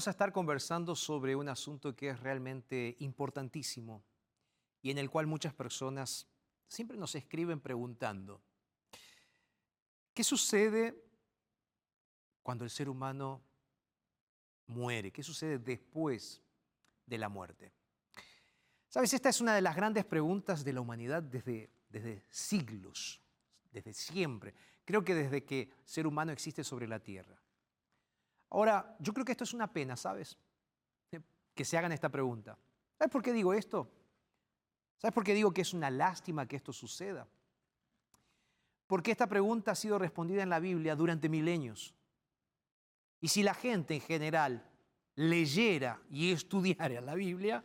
Vamos a estar conversando sobre un asunto que es realmente importantísimo y en el cual muchas personas siempre nos escriben preguntando, ¿qué sucede cuando el ser humano muere? ¿Qué sucede después de la muerte? Sabes, esta es una de las grandes preguntas de la humanidad desde, desde siglos, desde siempre. Creo que desde que ser humano existe sobre la tierra. Ahora, yo creo que esto es una pena, ¿sabes? Que se hagan esta pregunta. ¿Sabes por qué digo esto? ¿Sabes por qué digo que es una lástima que esto suceda? Porque esta pregunta ha sido respondida en la Biblia durante milenios. Y si la gente en general leyera y estudiara la Biblia,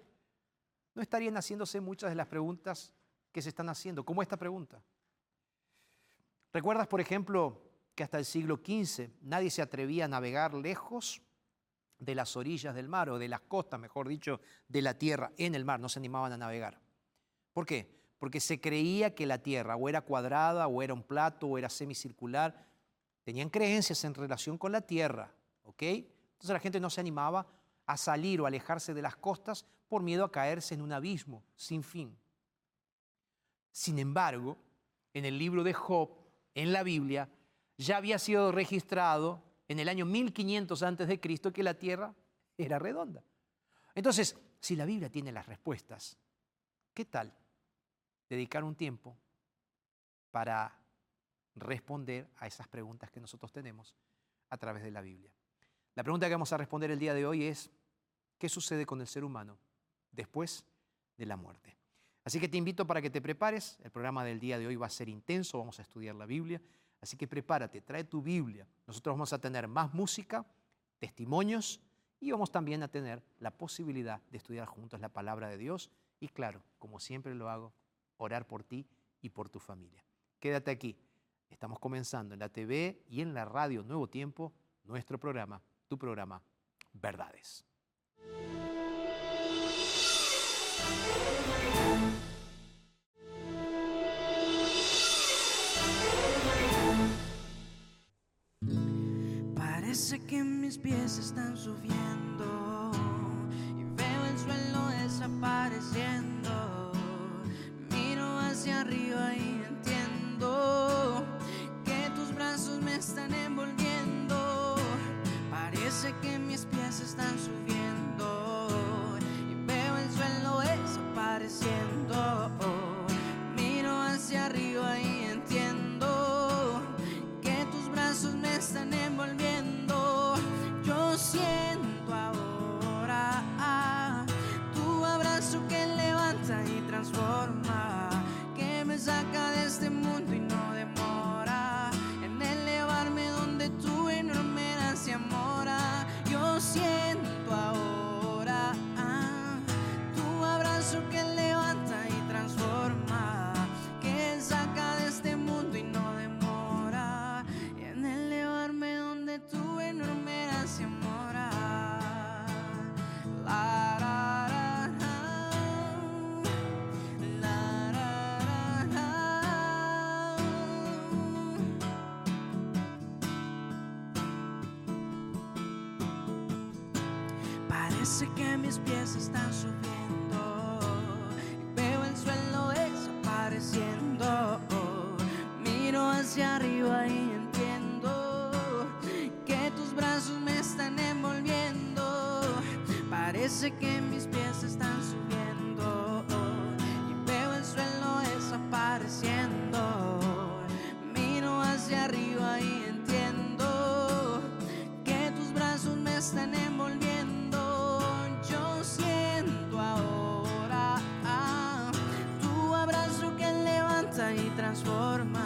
no estarían haciéndose muchas de las preguntas que se están haciendo, como esta pregunta. ¿Recuerdas, por ejemplo, que hasta el siglo XV nadie se atrevía a navegar lejos de las orillas del mar o de las costas, mejor dicho, de la tierra en el mar, no se animaban a navegar. ¿Por qué? Porque se creía que la tierra o era cuadrada o era un plato o era semicircular. Tenían creencias en relación con la tierra, ¿ok? Entonces la gente no se animaba a salir o alejarse de las costas por miedo a caerse en un abismo sin fin. Sin embargo, en el libro de Job, en la Biblia, ya había sido registrado en el año 1500 antes de Cristo que la Tierra era redonda. Entonces, si la Biblia tiene las respuestas, ¿qué tal dedicar un tiempo para responder a esas preguntas que nosotros tenemos a través de la Biblia? La pregunta que vamos a responder el día de hoy es, ¿qué sucede con el ser humano después de la muerte? Así que te invito para que te prepares. El programa del día de hoy va a ser intenso, vamos a estudiar la Biblia. Así que prepárate, trae tu Biblia. Nosotros vamos a tener más música, testimonios y vamos también a tener la posibilidad de estudiar juntos la palabra de Dios y claro, como siempre lo hago, orar por ti y por tu familia. Quédate aquí. Estamos comenzando en la TV y en la radio Nuevo Tiempo nuestro programa, tu programa, Verdades. Parece que mis pies están subiendo y veo el suelo desapareciendo. Miro hacia arriba y entiendo que tus brazos me están envolviendo. Parece que mis pies están subiendo. Mis pies están subiendo veo el suelo desapareciendo. Miro hacia arriba y entiendo que tus brazos me están envolviendo. Parece que transformar.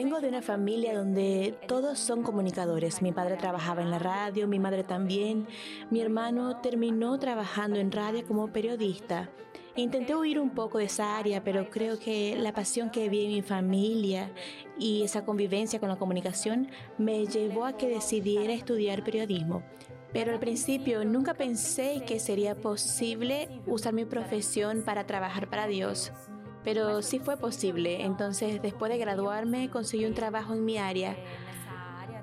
Vengo de una familia donde todos son comunicadores. Mi padre trabajaba en la radio, mi madre también. Mi hermano terminó trabajando en radio como periodista. Intenté huir un poco de esa área, pero creo que la pasión que vi en mi familia y esa convivencia con la comunicación me llevó a que decidiera estudiar periodismo. Pero al principio nunca pensé que sería posible usar mi profesión para trabajar para Dios. Pero sí fue posible. Entonces, después de graduarme, conseguí un trabajo en mi área.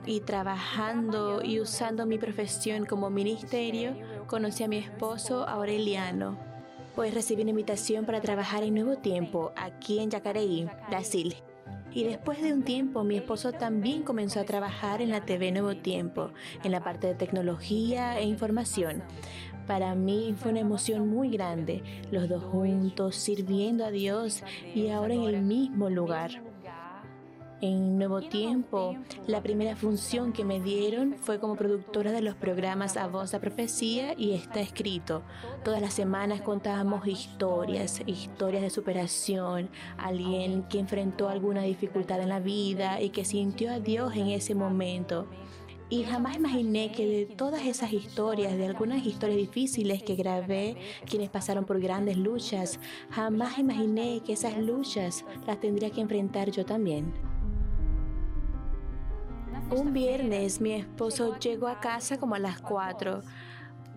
Y trabajando y usando mi profesión como ministerio, conocí a mi esposo Aureliano. Pues recibí una invitación para trabajar en Nuevo Tiempo, aquí en Yacareí, Brasil. Y después de un tiempo, mi esposo también comenzó a trabajar en la TV Nuevo Tiempo, en la parte de tecnología e información. Para mí fue una emoción muy grande, los dos juntos, sirviendo a Dios y ahora en el mismo lugar. En Nuevo Tiempo, la primera función que me dieron fue como productora de los programas A Voz de Profecía y Está Escrito. Todas las semanas contábamos historias, historias de superación, alguien que enfrentó alguna dificultad en la vida y que sintió a Dios en ese momento. Y jamás imaginé que de todas esas historias, de algunas historias difíciles que grabé, quienes pasaron por grandes luchas, jamás imaginé que esas luchas las tendría que enfrentar yo también. Un viernes mi esposo llegó a casa como a las 4.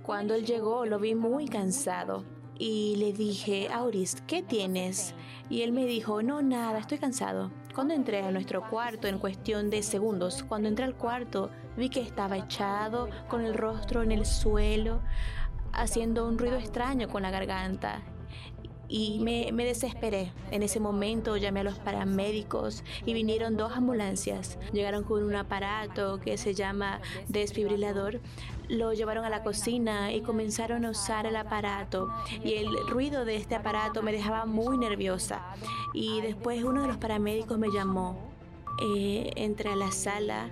Cuando él llegó lo vi muy cansado y le dije, Auris, ¿qué tienes? Y él me dijo, no, nada, estoy cansado. Cuando entré a nuestro cuarto, en cuestión de segundos, cuando entré al cuarto, vi que estaba echado, con el rostro en el suelo, haciendo un ruido extraño con la garganta. Y me, desesperé. En ese momento llamé a los paramédicos y vinieron dos ambulancias. Llegaron con un aparato que se llama desfibrilador. Lo llevaron a la cocina y comenzaron a usar el aparato. Y el ruido de este aparato me dejaba muy nerviosa. Y después uno de los paramédicos me llamó. Eh, entré a la sala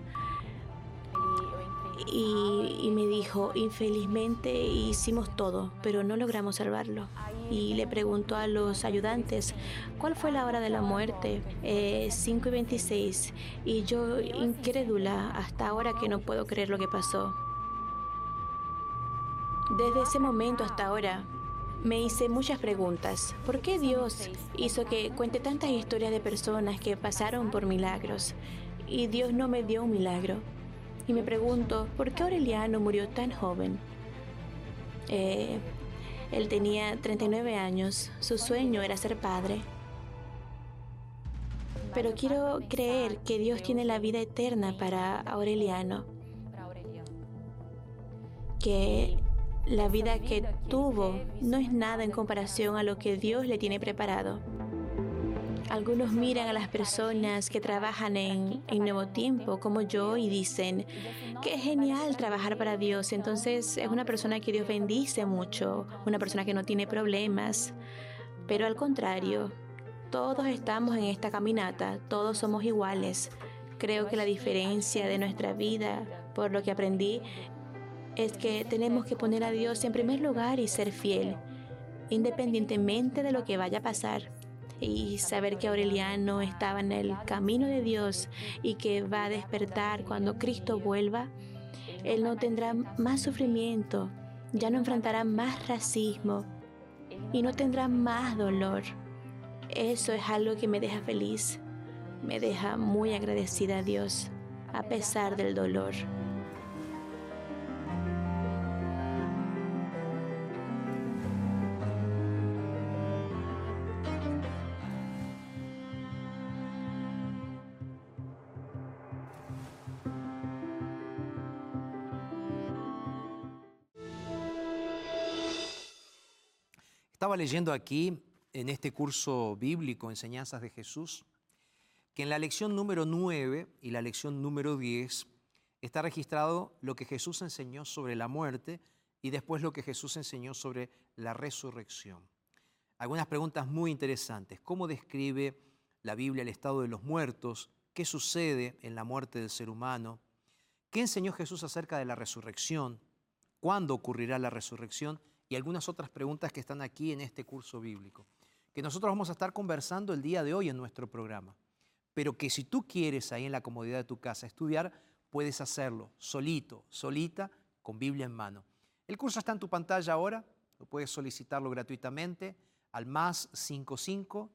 y, me dijo, infelizmente hicimos todo, pero no logramos salvarlo. Y le preguntó a los ayudantes, ¿cuál fue la hora de la muerte? Eh, 5 y 26. Y yo, incrédula, hasta ahora que no puedo creer lo que pasó. Desde ese momento hasta ahora, me hice muchas preguntas. ¿Por qué Dios hizo que cuente tantas historias de personas que pasaron por milagros? Y Dios no me dio un milagro. Y me pregunto, ¿por qué Aureliano murió tan joven? Eh, él tenía 39 años, su sueño era ser padre. Pero quiero creer que Dios tiene la vida eterna para Aureliano. Que la vida que tuvo no es nada en comparación a lo que Dios le tiene preparado. Algunos miran a las personas que trabajan en, Nuevo Tiempo como yo y dicen, que genial trabajar para Dios. Entonces es una persona que Dios bendice mucho, una persona que no tiene problemas. Pero al contrario, todos estamos en esta caminata, todos somos iguales. Creo que la diferencia de nuestra vida, por lo que aprendí, es que tenemos que poner a Dios en primer lugar y ser fiel, independientemente de lo que vaya a pasar. Y saber que Aureliano estaba en el camino de Dios y que va a despertar cuando Cristo vuelva, él no tendrá más sufrimiento, ya no enfrentará más racismo y no tendrá más dolor. Eso es algo que me deja feliz, me deja muy agradecida a Dios, a pesar del dolor. Estaba leyendo aquí, en este curso bíblico, Enseñanzas de Jesús, que en la lección número 9 y la lección número 10 está registrado lo que Jesús enseñó sobre la muerte y después lo que Jesús enseñó sobre la resurrección. Algunas preguntas muy interesantes. ¿Cómo describe la Biblia el estado de los muertos? ¿Qué sucede en la muerte del ser humano? ¿Qué enseñó Jesús acerca de la resurrección? ¿Cuándo ocurrirá la resurrección? Y algunas otras preguntas que están aquí en este curso bíblico, que nosotros vamos a estar conversando el día de hoy en nuestro programa, pero que si tú quieres ahí en la comodidad de tu casa estudiar, puedes hacerlo solito, solita, con Biblia en mano. El curso está en tu pantalla ahora, lo puedes solicitarlo gratuitamente al más 55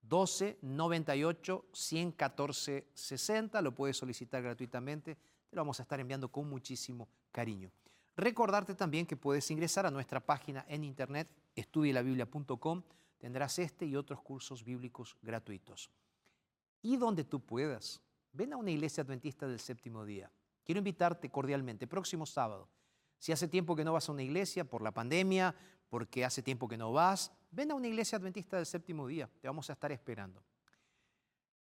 12 98 114 60, lo puedes solicitar gratuitamente, te lo vamos a estar enviando con muchísimo cariño. Recordarte también que puedes ingresar a nuestra página en internet, estudielabiblia.com, tendrás este y otros cursos bíblicos gratuitos. Y donde tú puedas, ven a una iglesia adventista del séptimo día. Quiero invitarte cordialmente, próximo sábado. Si hace tiempo que no vas a una iglesia por la pandemia, porque hace tiempo que no vas, ven a una iglesia adventista del séptimo día, te vamos a estar esperando.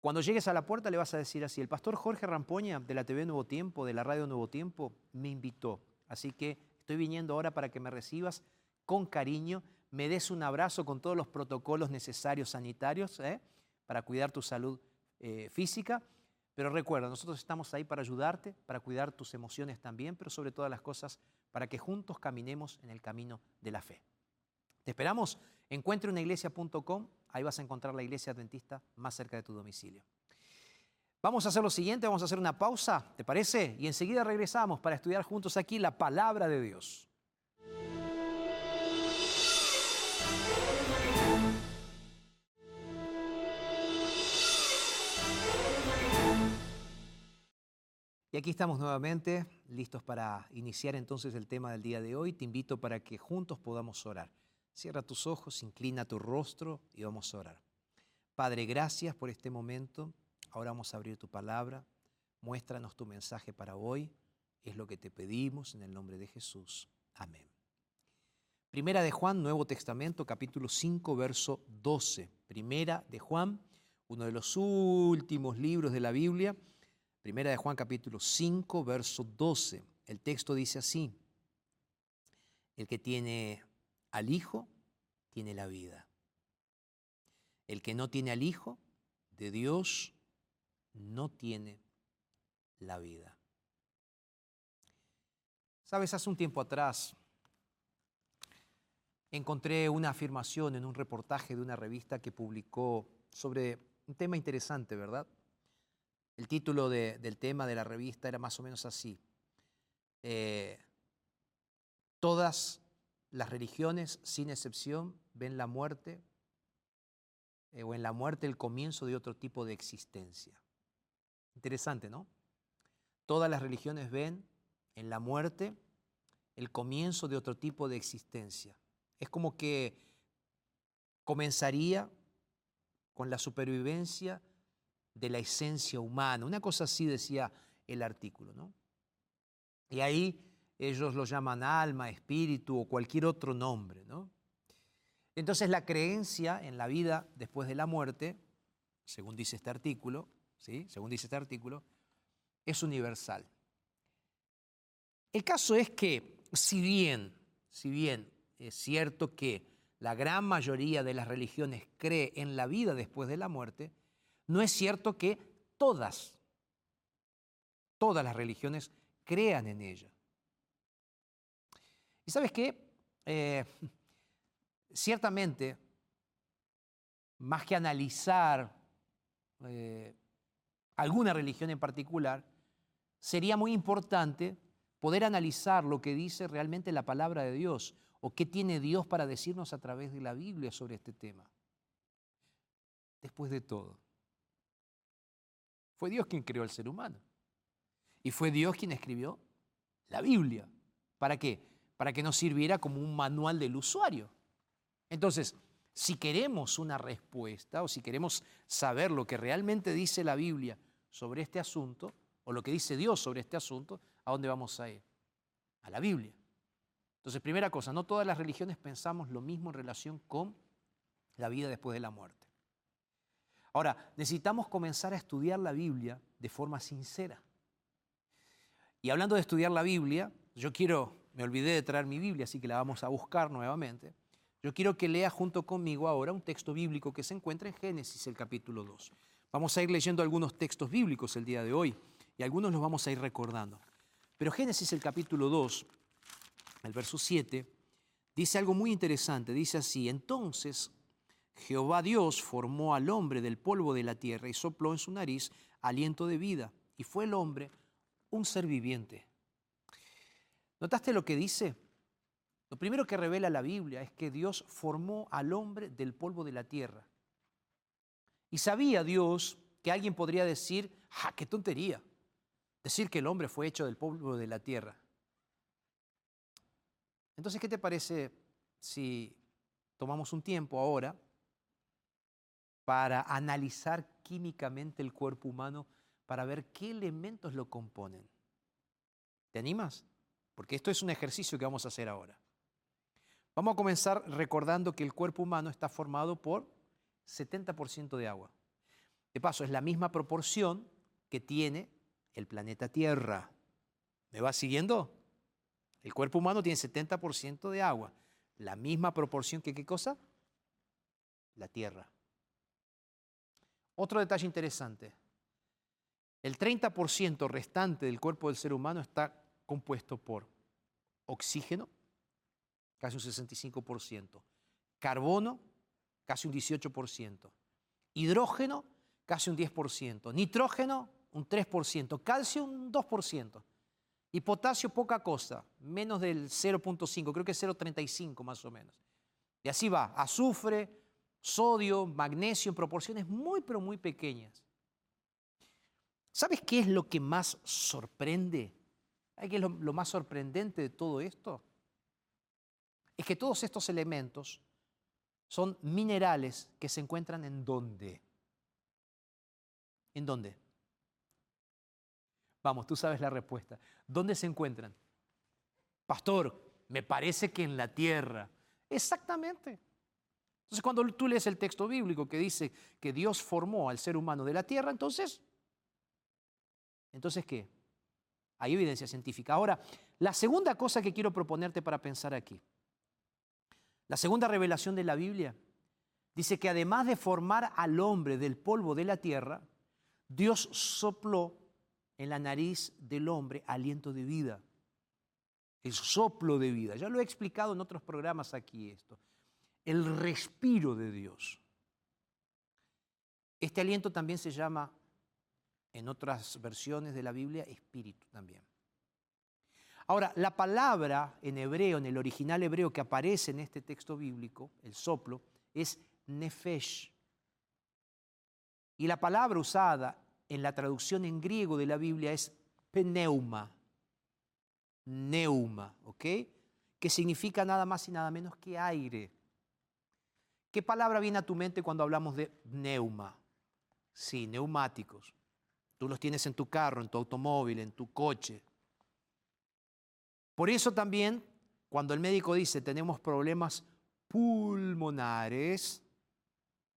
Cuando llegues a la puerta le vas a decir así, el pastor Jorge Rampoña de la TV Nuevo Tiempo, de la Radio Nuevo Tiempo, me invitó Así que estoy viniendo ahora para que me recibas con cariño, me des un abrazo con todos los protocolos necesarios sanitarios ¿eh? para cuidar tu salud eh, física. Pero recuerda, nosotros estamos ahí para ayudarte, para cuidar tus emociones también, pero sobre todas las cosas, para que juntos caminemos en el camino de la fe. Te esperamos. Encuentreunaiglesia.com, ahí vas a encontrar la iglesia adventista más cerca de tu domicilio. Vamos a hacer lo siguiente, vamos a hacer una pausa, ¿te parece? Y enseguida regresamos para estudiar juntos aquí la palabra de Dios. Y aquí estamos nuevamente, listos para iniciar entonces el tema del día de hoy. Te invito para que juntos podamos orar. Cierra tus ojos, inclina tu rostro y vamos a orar. Padre, gracias por este momento. Ahora vamos a abrir tu palabra. Muéstranos tu mensaje para hoy. Es lo que te pedimos en el nombre de Jesús. Amén. Primera de Juan, Nuevo Testamento, capítulo 5, verso 12. Primera de Juan, uno de los últimos libros de la Biblia. Primera de Juan, capítulo 5, verso 12. El texto dice así. El que tiene al Hijo, tiene la vida. El que no tiene al Hijo, de Dios no tiene la vida. Sabes, hace un tiempo atrás encontré una afirmación en un reportaje de una revista que publicó sobre un tema interesante, ¿verdad? El título del tema de la revista era más o menos así. Eh, todas las religiones, sin excepción, ven la muerte eh, o en la muerte el comienzo de otro tipo de existencia. Interesante, ¿no? Todas las religiones ven en la muerte el comienzo de otro tipo de existencia. Es como que comenzaría con la supervivencia de la esencia humana. Una cosa así decía el artículo, ¿no? Y ahí ellos lo llaman alma, espíritu o cualquier otro nombre, ¿no? Entonces la creencia en la vida después de la muerte, según dice este artículo, según dice este artículo, es universal. El caso es que, si bien, si bien es cierto que la gran mayoría de las religiones cree en la vida después de la muerte, no es cierto que todas todas las religiones crean en ella. ¿Y sabes qué? Eh, ciertamente, más que analizar eh, alguna religión en particular, sería muy importante poder analizar lo que dice realmente la palabra de Dios o qué tiene Dios para decirnos a través de la Biblia sobre este tema. Después de todo, fue Dios quien creó al ser humano. Y fue Dios quien escribió la Biblia. ¿Para qué? Para que nos sirviera como un manual del usuario. Entonces, si queremos una respuesta o si queremos saber lo que realmente dice la Biblia sobre este asunto, o lo que dice Dios sobre este asunto, ¿a dónde vamos a ir? A la Biblia. Entonces, primera cosa, no todas las religiones pensamos lo mismo en relación con la vida después de la muerte. Ahora, necesitamos comenzar a estudiar la Biblia de forma sincera. Y hablando de estudiar la Biblia, yo quiero, me olvidé de traer mi Biblia, así que la vamos a buscar nuevamente. Yo quiero que lea junto conmigo ahora un texto bíblico que se encuentra en Génesis, el capítulo 2. Vamos a ir leyendo algunos textos bíblicos el día de hoy y algunos los vamos a ir recordando. Pero Génesis, el capítulo 2, el verso 7, dice algo muy interesante. Dice así, entonces Jehová Dios formó al hombre del polvo de la tierra y sopló en su nariz aliento de vida. Y fue el hombre un ser viviente. ¿Notaste lo que dice? Lo primero que revela la Biblia es que Dios formó al hombre del polvo de la tierra. Y sabía Dios que alguien podría decir, ¡ja, qué tontería! Decir que el hombre fue hecho del polvo de la tierra. Entonces, ¿qué te parece si tomamos un tiempo ahora para analizar químicamente el cuerpo humano para ver qué elementos lo componen? ¿Te animas? Porque esto es un ejercicio que vamos a hacer ahora. Vamos a comenzar recordando que el cuerpo humano está formado por 70% de agua. De paso, es la misma proporción que tiene el planeta Tierra. ¿Me va siguiendo? El cuerpo humano tiene 70% de agua. La misma proporción que qué cosa? La Tierra. Otro detalle interesante. El 30% restante del cuerpo del ser humano está compuesto por oxígeno, casi un 65%, carbono, casi un 18%, hidrógeno, casi un 10%, nitrógeno, un 3%, calcio, un 2%, y potasio, poca cosa, menos del 0.5, creo que es 0.35 más o menos. Y así va, azufre, sodio, magnesio en proporciones muy, pero muy pequeñas. ¿Sabes qué es lo que más sorprende? ¿Qué es lo, lo más sorprendente de todo esto? Es que todos estos elementos son minerales que se encuentran en dónde? ¿En dónde? Vamos, tú sabes la respuesta. ¿Dónde se encuentran? Pastor, me parece que en la tierra. Exactamente. Entonces, cuando tú lees el texto bíblico que dice que Dios formó al ser humano de la tierra, entonces, entonces ¿qué? Hay evidencia científica. Ahora, la segunda cosa que quiero proponerte para pensar aquí, la segunda revelación de la Biblia, dice que además de formar al hombre del polvo de la tierra, Dios sopló en la nariz del hombre aliento de vida, el soplo de vida. Ya lo he explicado en otros programas aquí esto el respiro de Dios. Este aliento también se llama, en otras versiones de la Biblia, espíritu también. Ahora, la palabra en hebreo, en el original hebreo que aparece en este texto bíblico, el soplo, es nefesh. Y la palabra usada en la traducción en griego de la Biblia es pneuma. Neuma, ¿ok? Que significa nada más y nada menos que aire. ¿Qué palabra viene a tu mente cuando hablamos de neuma? Sí, neumáticos. Tú los tienes en tu carro, en tu automóvil, en tu coche. Por eso también, cuando el médico dice tenemos problemas pulmonares,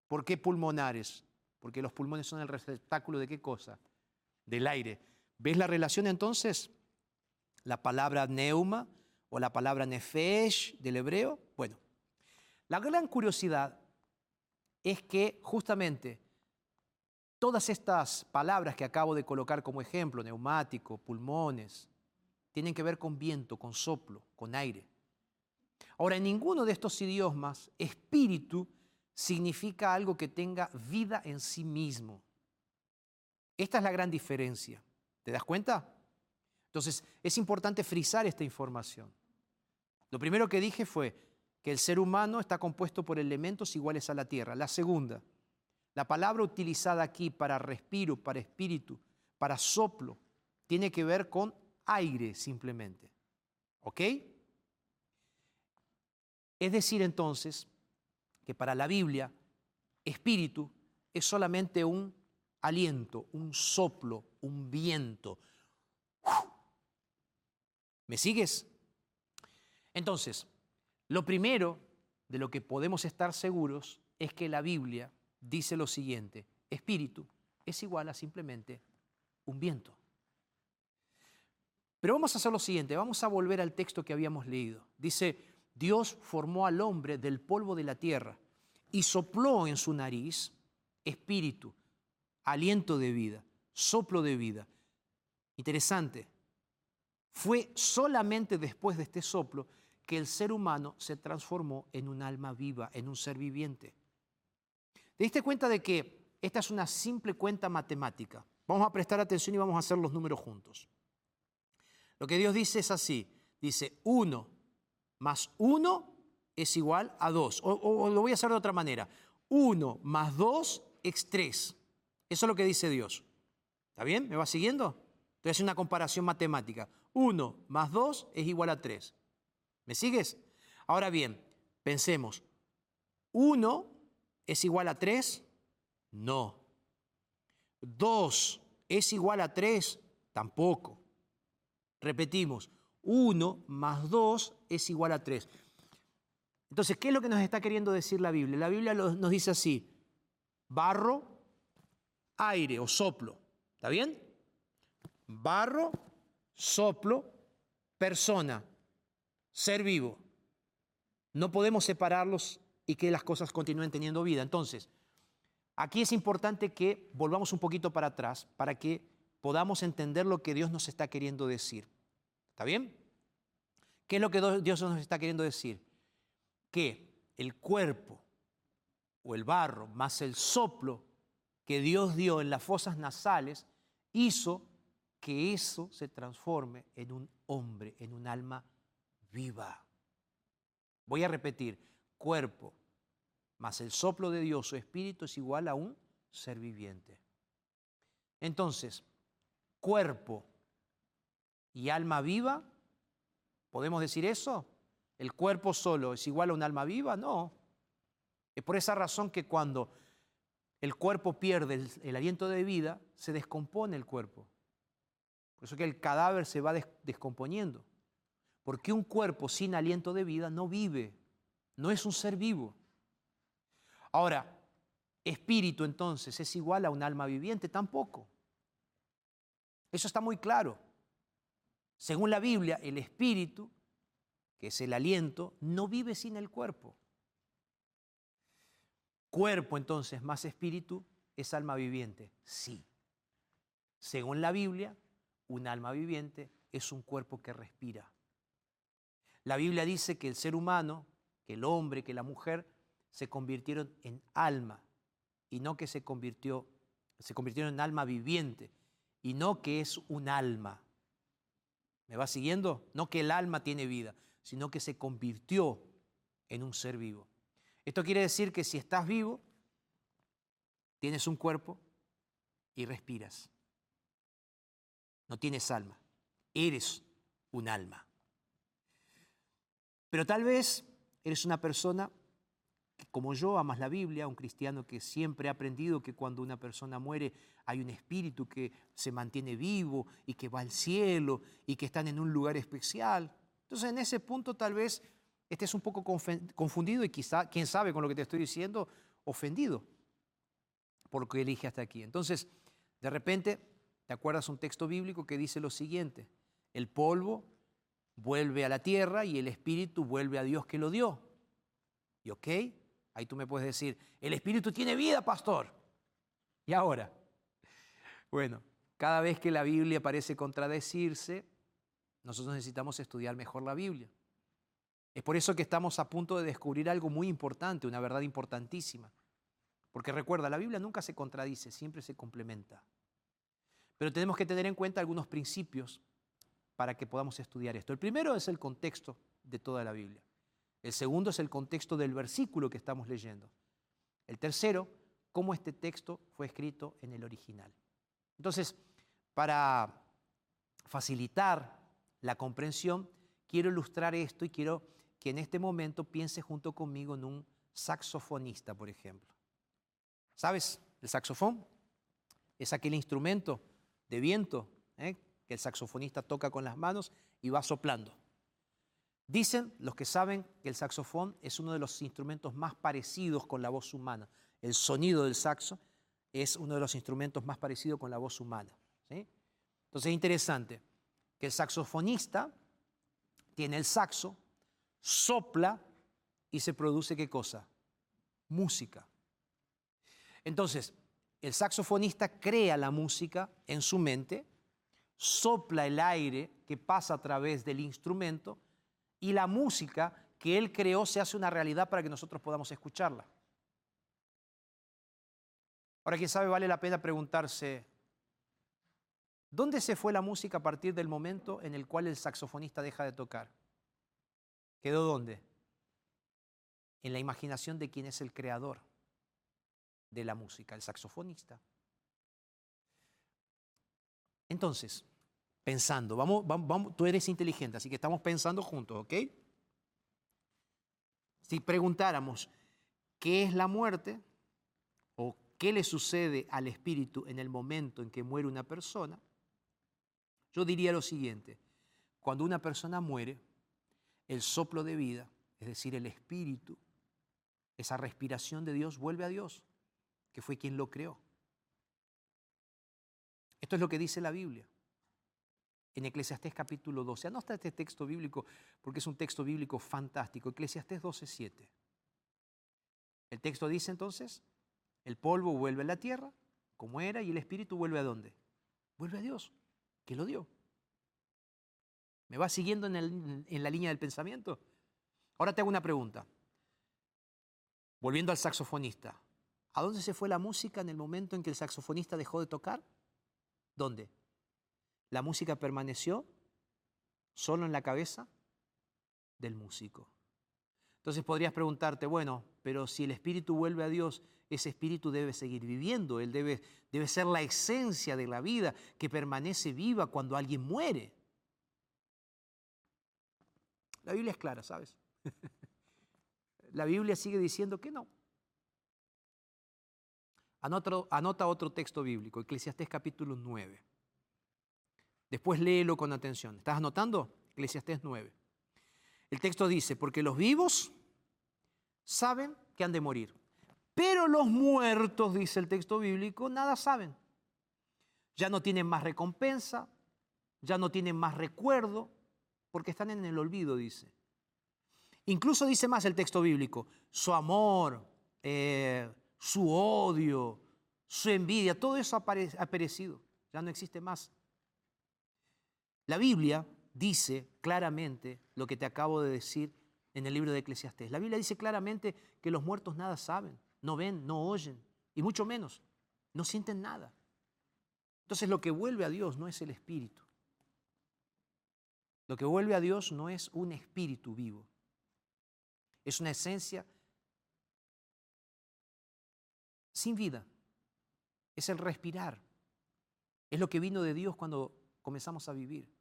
¿por qué pulmonares? Porque los pulmones son el receptáculo de qué cosa? Del aire. ¿Ves la relación entonces? La palabra neuma o la palabra nefesh del hebreo. Bueno, la gran curiosidad es que justamente Todas estas palabras que acabo de colocar como ejemplo, neumático, pulmones, tienen que ver con viento, con soplo, con aire. Ahora, en ninguno de estos idiomas, espíritu significa algo que tenga vida en sí mismo. Esta es la gran diferencia. ¿Te das cuenta? Entonces, es importante frisar esta información. Lo primero que dije fue que el ser humano está compuesto por elementos iguales a la tierra. La segunda, la palabra utilizada aquí para respiro, para espíritu, para soplo, tiene que ver con aire simplemente. ¿Ok? Es decir, entonces, que para la Biblia, espíritu es solamente un aliento, un soplo, un viento. ¿Me sigues? Entonces, lo primero de lo que podemos estar seguros es que la Biblia dice lo siguiente, espíritu es igual a simplemente un viento. Pero vamos a hacer lo siguiente, vamos a volver al texto que habíamos leído. Dice, Dios formó al hombre del polvo de la tierra y sopló en su nariz espíritu, aliento de vida, soplo de vida. Interesante. Fue solamente después de este soplo que el ser humano se transformó en un alma viva, en un ser viviente. ¿Te diste cuenta de que esta es una simple cuenta matemática? Vamos a prestar atención y vamos a hacer los números juntos. Lo que Dios dice es así. Dice 1 más 1 es igual a 2. O, lo voy a hacer de otra manera. 1 más 2 es 3. Eso es lo que dice Dios. ¿Está bien? ¿Me va siguiendo? Estoy haciendo una comparación matemática. 1 más 2 es igual a 3. ¿Me sigues? Ahora bien, pensemos. 1 es igual a 3? No. 2 es igual a 3? Tampoco. Repetimos, 1 más 2 es igual a 3. Entonces, ¿qué es lo que nos está queriendo decir la Biblia? La Biblia nos dice así, barro aire o soplo. ¿Está bien? Barro, soplo, persona, ser vivo. No podemos separarlos y que las cosas continúen teniendo vida. Entonces, aquí es importante que volvamos un poquito para atrás para que podamos entender lo que Dios nos está queriendo decir. ¿Está bien? ¿Qué es lo que Dios nos está queriendo decir? Que el cuerpo o el barro más el soplo que Dios dio en las fosas nasales hizo que eso se transforme en un hombre, en un alma viva. Voy a repetir, cuerpo más el soplo de Dios, su espíritu es igual a un ser viviente. Entonces, cuerpo y alma viva, ¿podemos decir eso? ¿El cuerpo solo es igual a un alma viva? No. Es por esa razón que cuando el cuerpo pierde el, aliento de vida, se descompone el cuerpo. Por eso que el cadáver se va descomponiendo. Porque un cuerpo sin aliento de vida no vive, no es un ser vivo. Ahora, espíritu entonces es igual a un alma viviente, tampoco. Eso está muy claro. Según la Biblia, el espíritu, que es el aliento, no vive sin el cuerpo. Cuerpo entonces más espíritu es alma viviente. Sí. Según la Biblia, un alma viviente es un cuerpo que respira. La Biblia dice que el ser humano, que el hombre, que la mujer, se convirtieron en alma y no que se convirtió, se convirtieron en alma viviente y no que es un alma. ¿Me va siguiendo? No que el alma tiene vida, sino que se convirtió en un ser vivo. Esto quiere decir que si estás vivo, tienes un cuerpo y respiras. No tienes alma, eres un alma. Pero tal vez eres una persona como yo amas la Biblia, un cristiano que siempre ha aprendido que cuando una persona muere hay un espíritu que se mantiene vivo y que va al cielo y que están en un lugar especial. Entonces en ese punto tal vez estés un poco confundido y quizá, quién sabe con lo que te estoy diciendo, ofendido por lo que elige hasta aquí. Entonces, de repente, te acuerdas un texto bíblico que dice lo siguiente, el polvo vuelve a la tierra y el espíritu vuelve a Dios que lo dio. ¿Y ok? Ahí tú me puedes decir, el espíritu tiene vida, pastor. ¿Y ahora? Bueno, cada vez que la Biblia parece contradecirse, nosotros necesitamos estudiar mejor la Biblia. Es por eso que estamos a punto de descubrir algo muy importante, una verdad importantísima. Porque recuerda, la Biblia nunca se contradice, siempre se complementa. Pero tenemos que tener en cuenta algunos principios para que podamos estudiar esto. El primero es el contexto de toda la Biblia. El segundo es el contexto del versículo que estamos leyendo. El tercero, cómo este texto fue escrito en el original. Entonces, para facilitar la comprensión, quiero ilustrar esto y quiero que en este momento piense junto conmigo en un saxofonista, por ejemplo. ¿Sabes? El saxofón es aquel instrumento de viento ¿eh? que el saxofonista toca con las manos y va soplando. Dicen los que saben que el saxofón es uno de los instrumentos más parecidos con la voz humana. El sonido del saxo es uno de los instrumentos más parecidos con la voz humana. Entonces es interesante que el saxofonista tiene el saxo, sopla y se produce qué cosa? Música. Entonces, el saxofonista crea la música en su mente, sopla el aire que pasa a través del instrumento y la música que él creó se hace una realidad para que nosotros podamos escucharla. Ahora, quién sabe, vale la pena preguntarse, ¿dónde se fue la música a partir del momento en el cual el saxofonista deja de tocar? ¿Quedó dónde? En la imaginación de quién es el creador de la música, el saxofonista. Entonces, pensando, vamos, vamos, tú eres inteligente, así que estamos pensando juntos, ¿ok? Si preguntáramos, ¿qué es la muerte? ¿O qué le sucede al espíritu en el momento en que muere una persona? Yo diría lo siguiente, cuando una persona muere, el soplo de vida, es decir, el espíritu, esa respiración de Dios vuelve a Dios, que fue quien lo creó. Esto es lo que dice la Biblia. En Eclesiastés capítulo 12. Anota este texto bíblico porque es un texto bíblico fantástico. Eclesiastés 12, 7. El texto dice entonces, el polvo vuelve a la tierra, como era, y el espíritu vuelve a dónde? Vuelve a Dios, que lo dio. ¿Me va siguiendo en, la línea del pensamiento? Ahora te hago una pregunta. Volviendo al saxofonista. ¿A dónde se fue la música en el momento en que el saxofonista dejó de tocar? ¿Dónde? ¿La música permaneció solo en la cabeza del músico? Entonces podrías preguntarte, bueno, pero si el espíritu vuelve a Dios, ese espíritu debe seguir viviendo, él debe, debe ser la esencia de la vida que permanece viva cuando alguien muere. La Biblia es clara, ¿sabes? La Biblia sigue diciendo que no. Anota, otro texto bíblico, Eclesiastés capítulo 9. Después léelo con atención. ¿Estás anotando? Eclesiastés 9. El texto dice, porque los vivos saben que han de morir, pero los muertos, dice el texto bíblico, nada saben. Ya no tienen más recompensa, ya no tienen más recuerdo, porque están en el olvido, dice. Incluso dice más el texto bíblico, su amor, eh, su odio, su envidia, todo eso ha perecido, ya no existe más. La Biblia dice claramente lo que te acabo de decir en el libro de Eclesiastés. La Biblia dice claramente que los muertos nada saben, no ven, no oyen, y mucho menos, no sienten nada. Entonces lo que vuelve a Dios no es el espíritu, lo que vuelve a Dios no es un espíritu vivo, es una esencia sin vida, es el respirar, es lo que vino de Dios cuando comenzamos a vivir.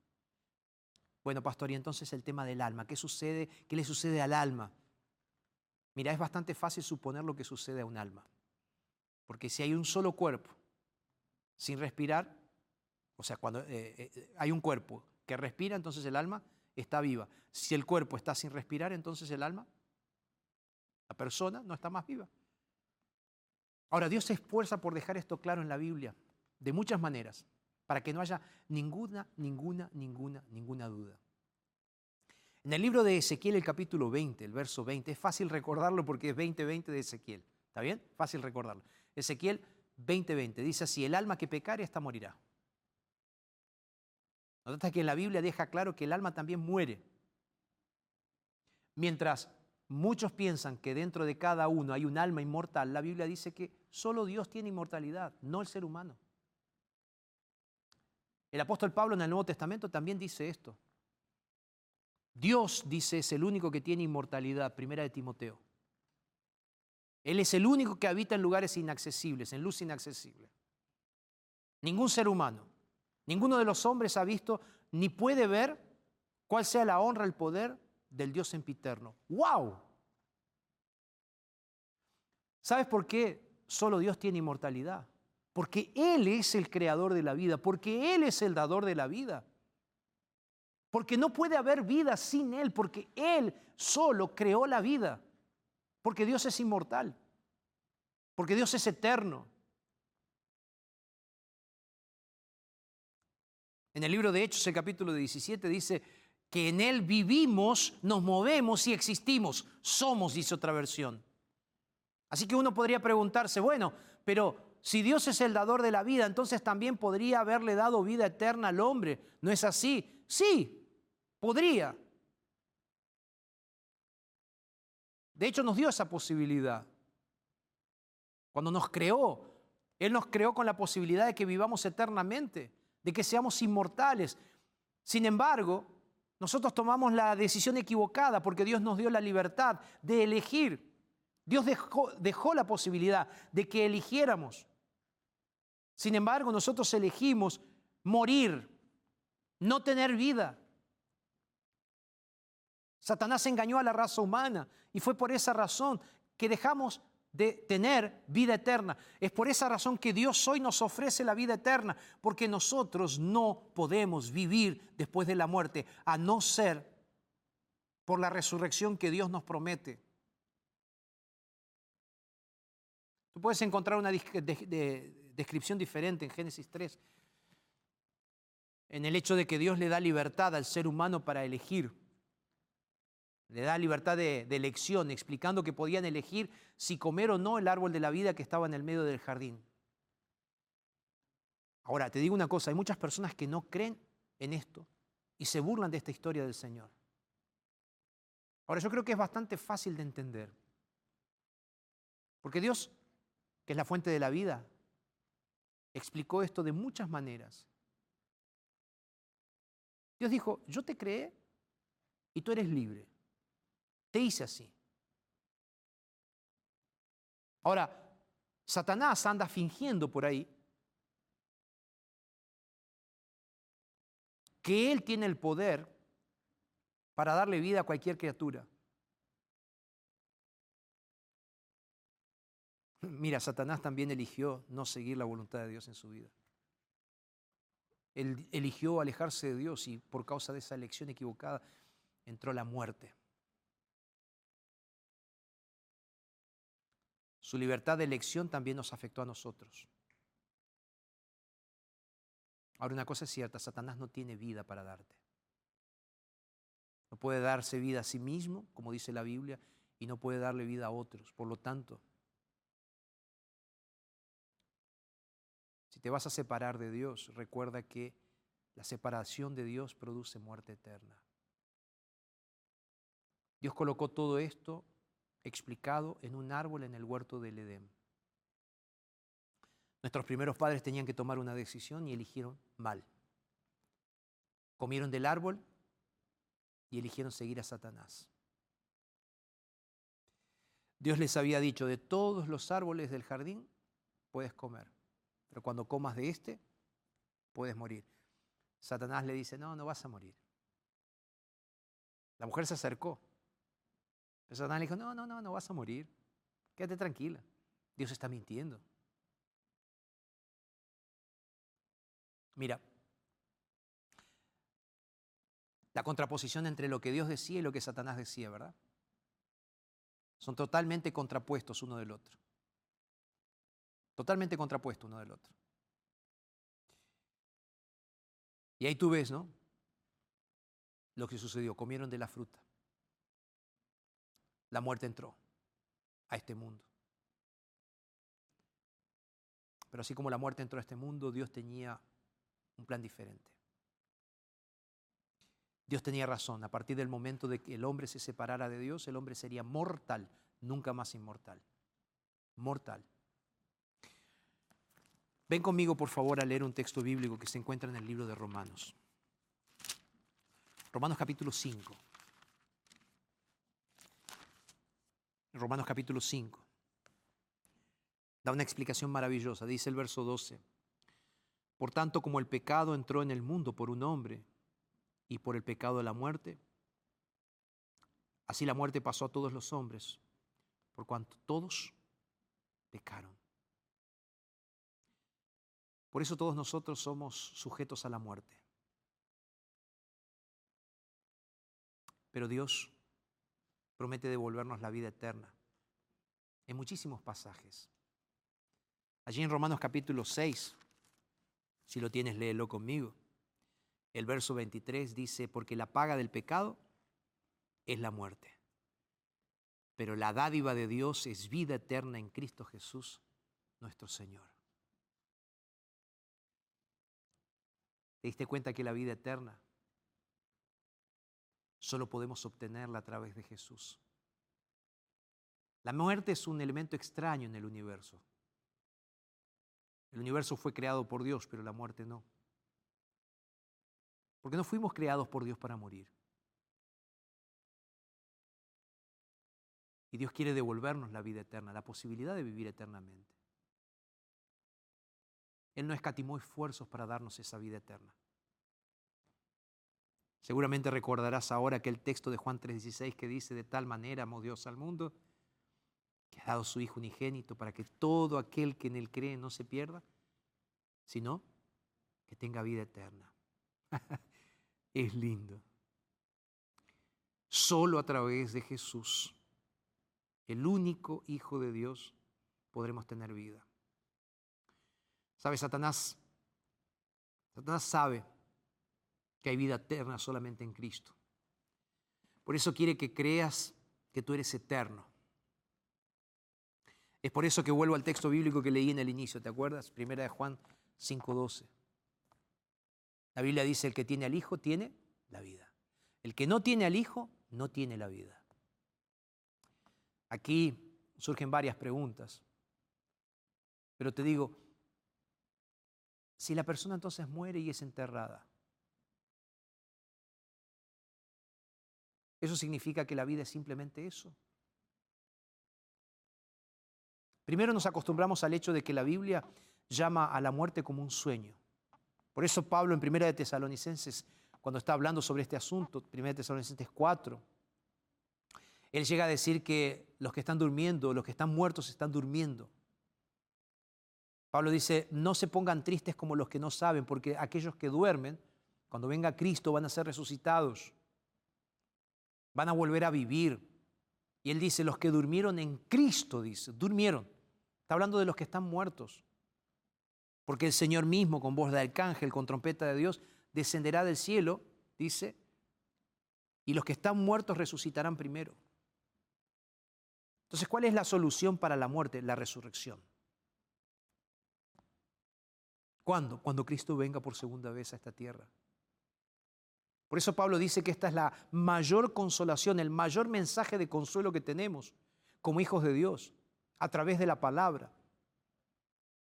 Bueno, pastor, y entonces el tema del alma, ¿qué sucede? ¿Qué le sucede al alma? Mira, es bastante fácil suponer lo que sucede a un alma, porque si hay un solo cuerpo sin respirar, o sea, cuando eh, eh, hay un cuerpo que respira, entonces el alma está viva. Si el cuerpo está sin respirar, entonces el alma, la persona, no está más viva. Ahora, Dios se esfuerza por dejar esto claro en la Biblia, de muchas maneras, para que no haya ninguna, ninguna, ninguna, ninguna duda. En el libro de Ezequiel, el capítulo 20, el verso 20, es fácil recordarlo porque es 20-20 de Ezequiel. ¿Está bien? Fácil recordarlo. Ezequiel 20:20. Dice así, el alma que pecare, esta morirá. Nota que en la Biblia deja claro que el alma también muere. Mientras muchos piensan que dentro de cada uno hay un alma inmortal, la Biblia dice que solo Dios tiene inmortalidad, no el ser humano. El apóstol Pablo en el Nuevo Testamento también dice esto. Dios, dice, es el único que tiene inmortalidad, primera de Timoteo. Él es el único que habita en lugares inaccesibles, en luz inaccesible. Ningún ser humano, ninguno de los hombres ha visto ni puede ver cuál sea la honra, el poder del Dios sempiterno. ¡Wow! ¿Sabes por qué solo Dios tiene inmortalidad? Porque Él es el creador de la vida, porque Él es el dador de la vida. Porque no puede haber vida sin Él, porque Él solo creó la vida. Porque Dios es inmortal. Porque Dios es eterno. En el libro de Hechos, el capítulo 17, dice que en Él vivimos, nos movemos y existimos. Somos, dice otra versión. Así que uno podría preguntarse, bueno, pero si Dios es el dador de la vida, entonces también podría haberle dado vida eterna al hombre. ¿No es así? Sí, podría. De hecho, nos dio esa posibilidad. Cuando nos creó, Él nos creó con la posibilidad de que vivamos eternamente, de que seamos inmortales. Sin embargo, nosotros tomamos la decisión equivocada porque Dios nos dio la libertad de elegir. Dios dejó, dejó la posibilidad de que eligiéramos. Sin embargo, nosotros elegimos morir, no tener vida. Satanás engañó a la raza humana y fue por esa razón que dejamos de tener vida eterna. Es por esa razón que Dios hoy nos ofrece la vida eterna, porque nosotros no podemos vivir después de la muerte, a no ser por la resurrección que Dios nos promete. Tú puedes encontrar una descripción diferente en Génesis 3, en el hecho de que Dios le da libertad al ser humano para elegir le da libertad de, elección, explicando que podían elegir si comer o no el árbol de la vida que estaba en el medio del jardín. Ahora, te digo una cosa, hay muchas personas que no creen en esto y se burlan de esta historia del Señor. Ahora, yo creo que es bastante fácil de entender. Porque Dios, que es la fuente de la vida, explicó esto de muchas maneras. Dios dijo, yo te creé y tú eres libre. Te hice así. Ahora, Satanás anda fingiendo por ahí que él tiene el poder para darle vida a cualquier criatura. Mira, Satanás también eligió no seguir la voluntad de Dios en su vida. Él eligió alejarse de Dios y por causa de esa elección equivocada entró la muerte. Su libertad de elección también nos afectó a nosotros. Ahora una cosa es cierta, Satanás no tiene vida para darte. No puede darse vida a sí mismo, como dice la Biblia, y no puede darle vida a otros. Por lo tanto, si te vas a separar de Dios, recuerda que la separación de Dios produce muerte eterna. Dios colocó todo esto explicado en un árbol en el huerto del Edén. Nuestros primeros padres tenían que tomar una decisión y eligieron mal. Comieron del árbol y eligieron seguir a Satanás. Dios les había dicho, de todos los árboles del jardín puedes comer, pero cuando comas de este, puedes morir. Satanás le dice, no, no vas a morir. La mujer se acercó pero Satanás le dijo, no, no, no, no vas a morir. Quédate tranquila. Dios está mintiendo. Mira, la contraposición entre lo que Dios decía y lo que Satanás decía, ¿verdad? Son totalmente contrapuestos uno del otro. Totalmente contrapuestos uno del otro. Y ahí tú ves, ¿no? Lo que sucedió. Comieron de la fruta la muerte entró a este mundo. Pero así como la muerte entró a este mundo, Dios tenía un plan diferente. Dios tenía razón. A partir del momento de que el hombre se separara de Dios, el hombre sería mortal, nunca más inmortal. Mortal. Ven conmigo, por favor, a leer un texto bíblico que se encuentra en el libro de Romanos. Romanos capítulo 5. Romanos capítulo 5. Da una explicación maravillosa. Dice el verso 12. Por tanto, como el pecado entró en el mundo por un hombre y por el pecado de la muerte, así la muerte pasó a todos los hombres, por cuanto todos pecaron. Por eso todos nosotros somos sujetos a la muerte. Pero Dios promete devolvernos la vida eterna en muchísimos pasajes. Allí en Romanos capítulo 6, si lo tienes, léelo conmigo. El verso 23 dice, porque la paga del pecado es la muerte, pero la dádiva de Dios es vida eterna en Cristo Jesús, nuestro Señor. ¿Te diste cuenta que la vida eterna solo podemos obtenerla a través de Jesús? La muerte es un elemento extraño en el universo. El universo fue creado por Dios, pero la muerte no. Porque no fuimos creados por Dios para morir. Y Dios quiere devolvernos la vida eterna, la posibilidad de vivir eternamente. Él no escatimó esfuerzos para darnos esa vida eterna. Seguramente recordarás ahora aquel texto de Juan 3:16 que dice, de tal manera amó Dios al mundo, que ha dado su Hijo unigénito para que todo aquel que en Él cree no se pierda, sino que tenga vida eterna. es lindo. Solo a través de Jesús, el único Hijo de Dios, podremos tener vida. ¿Sabe, Satanás? Satanás sabe que hay vida eterna solamente en Cristo. Por eso quiere que creas que tú eres eterno. Es por eso que vuelvo al texto bíblico que leí en el inicio, ¿te acuerdas? Primera de Juan 5:12. La Biblia dice, el que tiene al Hijo tiene la vida. El que no tiene al Hijo no tiene la vida. Aquí surgen varias preguntas, pero te digo, si la persona entonces muere y es enterrada, ¿eso significa que la vida es simplemente eso? Primero nos acostumbramos al hecho de que la Biblia llama a la muerte como un sueño. Por eso Pablo en Primera de Tesalonicenses, cuando está hablando sobre este asunto, Primera de Tesalonicenses 4, él llega a decir que los que están durmiendo, los que están muertos están durmiendo. Pablo dice, no se pongan tristes como los que no saben, porque aquellos que duermen, cuando venga Cristo, van a ser resucitados, van a volver a vivir. Y él dice, los que durmieron en Cristo, dice, durmieron. Está hablando de los que están muertos. Porque el Señor mismo, con voz de arcángel, con trompeta de Dios, descenderá del cielo, dice, y los que están muertos resucitarán primero. Entonces, ¿cuál es la solución para la muerte? La resurrección. ¿Cuándo? Cuando Cristo venga por segunda vez a esta tierra. Por eso Pablo dice que esta es la mayor consolación, el mayor mensaje de consuelo que tenemos como hijos de Dios a través de la palabra.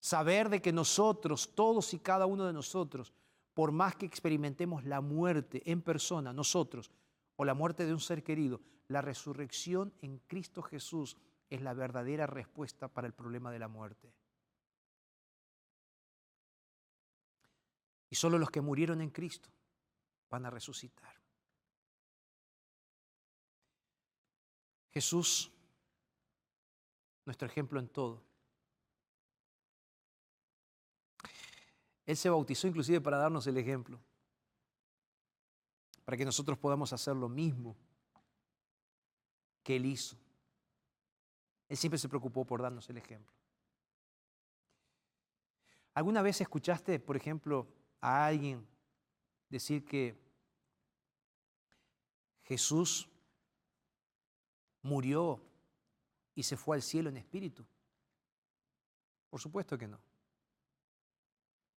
Saber de que nosotros, todos y cada uno de nosotros, por más que experimentemos la muerte en persona, nosotros, o la muerte de un ser querido, la resurrección en Cristo Jesús es la verdadera respuesta para el problema de la muerte. Y solo los que murieron en Cristo van a resucitar. Jesús nuestro ejemplo en todo. Él se bautizó inclusive para darnos el ejemplo, para que nosotros podamos hacer lo mismo que Él hizo. Él siempre se preocupó por darnos el ejemplo. ¿Alguna vez escuchaste, por ejemplo, a alguien decir que Jesús murió y se fue al cielo en espíritu? Por supuesto que no.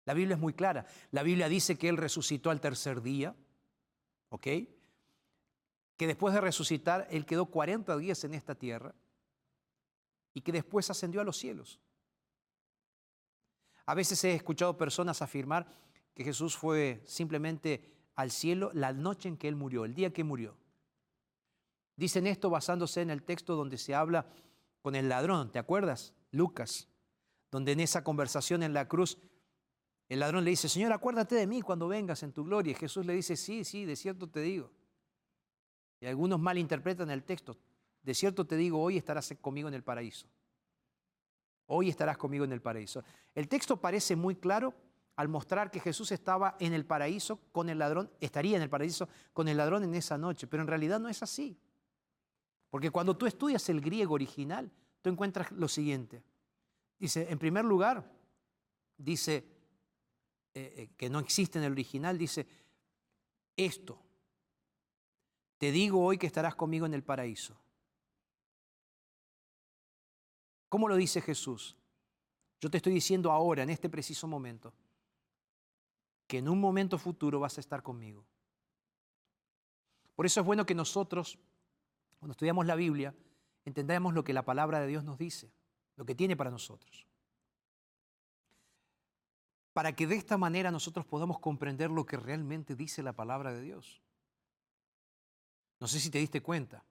La Biblia es muy clara. La Biblia dice que Él resucitó al tercer día, ¿ok? Que después de resucitar, Él quedó 40 días en esta tierra y que después ascendió a los cielos. A veces he escuchado personas afirmar que Jesús fue simplemente al cielo la noche en que Él murió, el día que murió. Dicen esto basándose en el texto donde se habla con el ladrón, ¿te acuerdas? Lucas, donde en esa conversación en la cruz el ladrón le dice, Señor, acuérdate de mí cuando vengas en tu gloria. Y Jesús le dice, sí, sí, de cierto te digo. Y algunos malinterpretan el texto. De cierto te digo, hoy estarás conmigo en el paraíso. Hoy estarás conmigo en el paraíso. El texto parece muy claro al mostrar que Jesús estaba en el paraíso con el ladrón, estaría en el paraíso con el ladrón en esa noche, pero en realidad no es así. Porque cuando tú estudias el griego original, tú encuentras lo siguiente. Dice, en primer lugar, dice, eh, eh, que no existe en el original, dice, esto, te digo hoy que estarás conmigo en el paraíso. ¿Cómo lo dice Jesús? Yo te estoy diciendo ahora, en este preciso momento, que en un momento futuro vas a estar conmigo. Por eso es bueno que nosotros, cuando estudiamos la Biblia, entendamos lo que la palabra de Dios nos dice, lo que tiene para nosotros para que de esta manera nosotros podamos comprender lo que realmente dice la palabra de Dios. No sé si te diste cuenta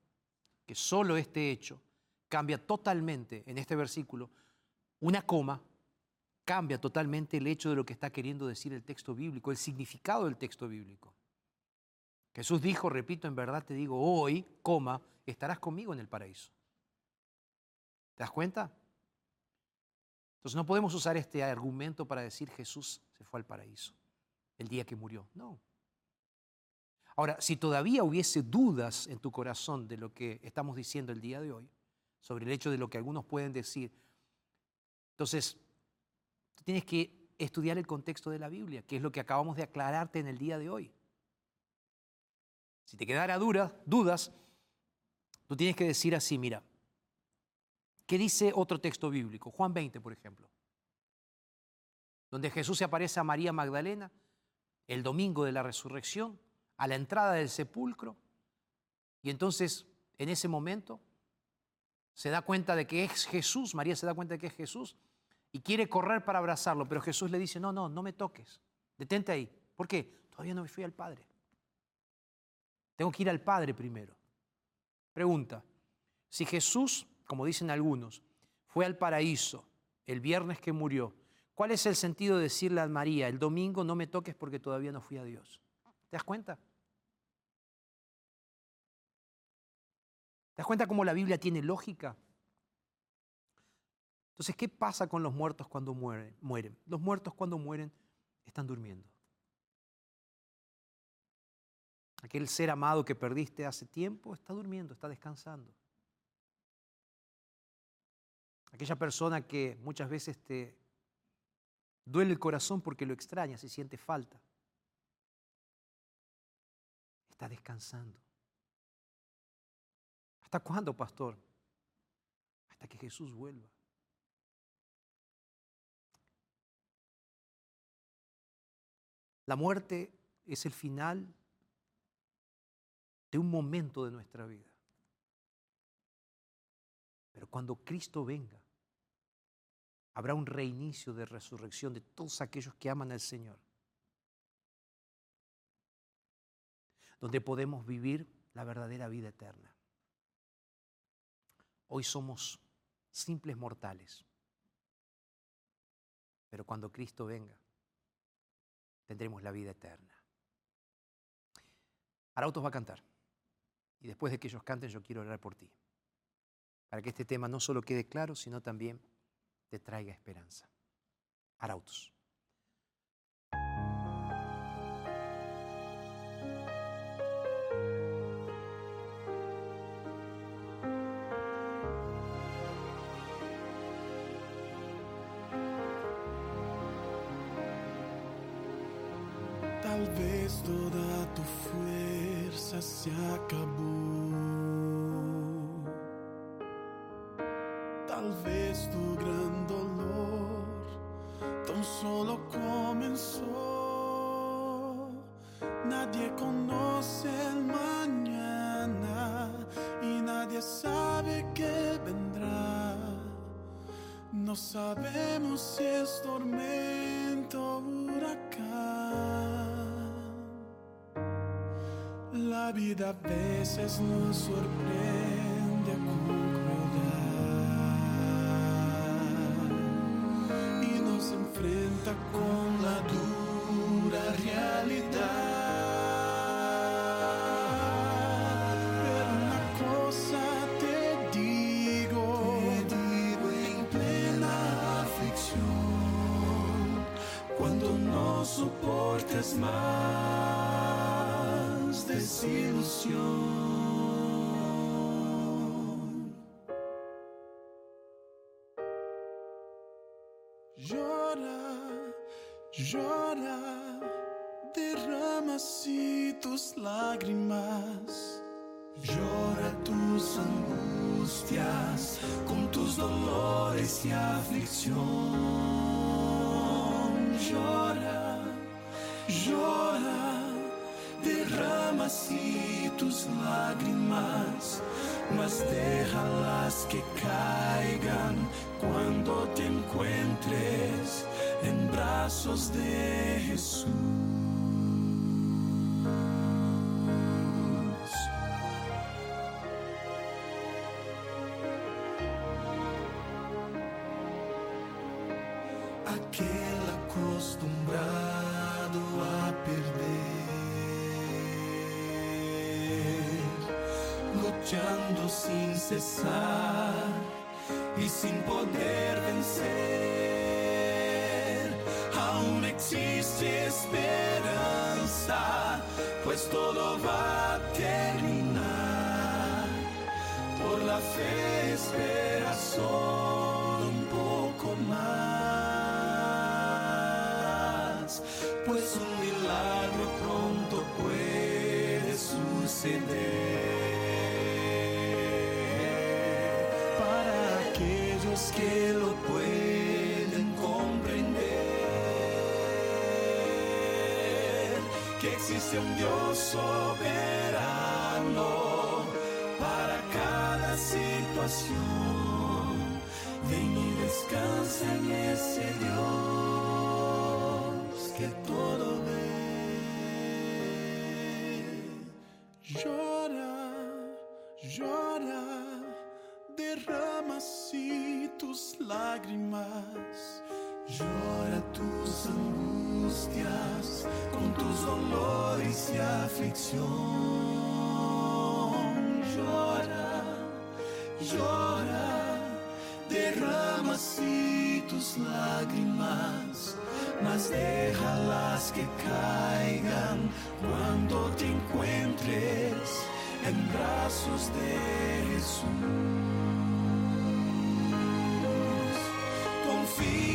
que solo este hecho cambia totalmente en este versículo, una coma cambia totalmente el hecho de lo que está queriendo decir el texto bíblico, el significado del texto bíblico. Jesús dijo, repito, en verdad te digo, hoy, coma, estarás conmigo en el paraíso. ¿Te das cuenta? Entonces no podemos usar este argumento para decir Jesús se fue al paraíso el día que murió. No. Ahora, si todavía hubiese dudas en tu corazón de lo que estamos diciendo el día de hoy, sobre el hecho de lo que algunos pueden decir, entonces tú tienes que estudiar el contexto de la Biblia, que es lo que acabamos de aclararte en el día de hoy. Si te quedara dudas, dudas, tú tienes que decir así, mira, ¿Qué dice otro texto bíblico? Juan 20, por ejemplo, donde Jesús se aparece a María Magdalena el domingo de la resurrección, a la entrada del sepulcro, y entonces en ese momento se da cuenta de que es Jesús, María se da cuenta de que es Jesús, y quiere correr para abrazarlo, pero Jesús le dice, no, no, no me toques, detente ahí. ¿Por qué? Todavía no me fui al Padre. Tengo que ir al Padre primero. Pregunta, si Jesús como dicen algunos, fue al paraíso el viernes que murió, ¿cuál es el sentido de decirle a María, el domingo no me toques porque todavía no fui a Dios? ¿Te das cuenta? ¿Te das cuenta cómo la Biblia tiene lógica? Entonces, ¿qué pasa con los muertos cuando mueren? mueren? Los muertos cuando mueren están durmiendo. Aquel ser amado que perdiste hace tiempo está durmiendo, está descansando. Aquella persona que muchas veces te duele el corazón porque lo extraña, se siente falta. Está descansando. ¿Hasta cuándo, pastor? Hasta que Jesús vuelva. La muerte es el final de un momento de nuestra vida. Pero cuando Cristo venga, habrá un reinicio de resurrección de todos aquellos que aman al Señor. Donde podemos vivir la verdadera vida eterna. Hoy somos simples mortales. Pero cuando Cristo venga, tendremos la vida eterna. Arautos va a cantar. Y después de que ellos canten, yo quiero orar por ti para que este tema no solo quede claro, sino también te traiga esperanza. Arautos. Tal vez toda tu fuerza se acabó. desilusión. Llora, llora, derrama así tus lágrimas. Llora tus angustias con tus dolores y aflicción. Llora tus lágrimas, mas déjalas que caigan cuando te encuentres en brazos de Jesús. angustias, llora tus angustias con tus dolores y aflicción. Llora, llora, derrama así tus lágrimas, mas déjalas que caigan cuando te encuentres en brazos de Jesús. feet.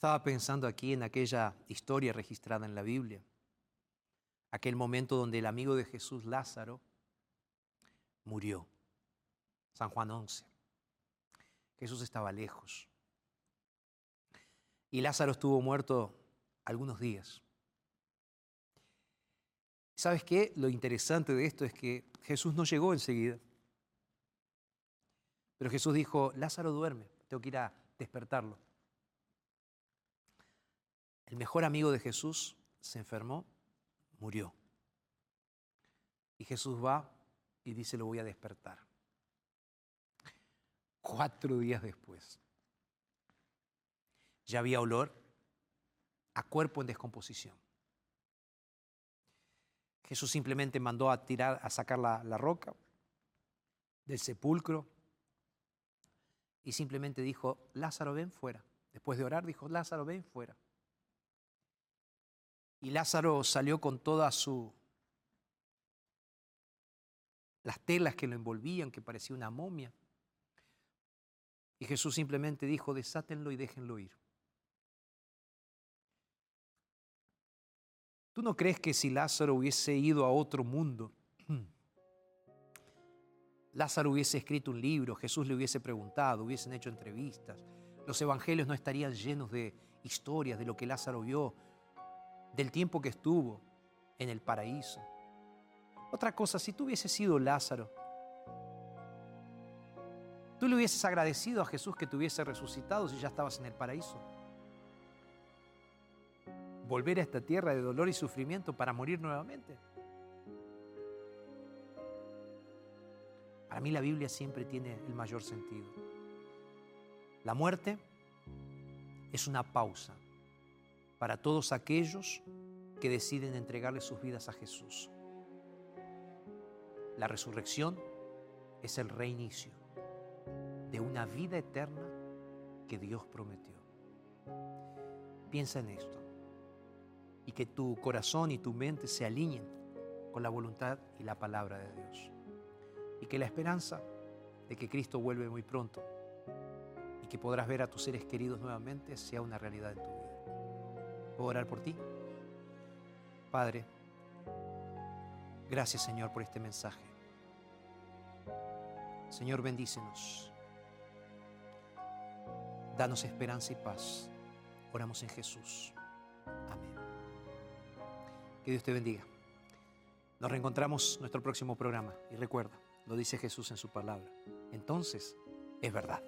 Estaba pensando aquí en aquella historia registrada en la Biblia, aquel momento donde el amigo de Jesús Lázaro murió, San Juan 11. Jesús estaba lejos y Lázaro estuvo muerto algunos días. ¿Sabes qué? Lo interesante de esto es que Jesús no llegó enseguida. Pero Jesús dijo, Lázaro duerme, tengo que ir a despertarlo. El mejor amigo de Jesús se enfermó, murió. Y Jesús va y dice, lo voy a despertar. Cuatro días después, ya había olor a cuerpo en descomposición. Jesús simplemente mandó a tirar, a sacar la, la roca del sepulcro y simplemente dijo, Lázaro, ven fuera. Después de orar, dijo, Lázaro, ven fuera. Y Lázaro salió con toda su las telas que lo envolvían, que parecía una momia. Y Jesús simplemente dijo, desátenlo y déjenlo ir. ¿Tú no crees que si Lázaro hubiese ido a otro mundo, Lázaro hubiese escrito un libro, Jesús le hubiese preguntado, hubiesen hecho entrevistas, los evangelios no estarían llenos de historias de lo que Lázaro vio, del tiempo que estuvo en el paraíso? Otra cosa, si tú hubieses sido Lázaro, tú le hubieses agradecido a Jesús que te hubiese resucitado si ya estabas en el paraíso. Volver a esta tierra de dolor y sufrimiento para morir nuevamente. Para mí la Biblia siempre tiene el mayor sentido. La muerte es una pausa para todos aquellos que deciden entregarle sus vidas a Jesús. La resurrección es el reinicio de una vida eterna que Dios prometió. Piensa en esto y que tu corazón y tu mente se alineen con la voluntad y la palabra de Dios. Y que la esperanza de que Cristo vuelve muy pronto y que podrás ver a tus seres queridos nuevamente sea una realidad en tu vida. ¿Puedo orar por ti? Padre, gracias Señor por este mensaje. Señor, bendícenos. Danos esperanza y paz. Oramos en Jesús. Amén. Que Dios te bendiga. Nos reencontramos en nuestro próximo programa. Y recuerda, lo dice Jesús en su palabra. Entonces, es verdad.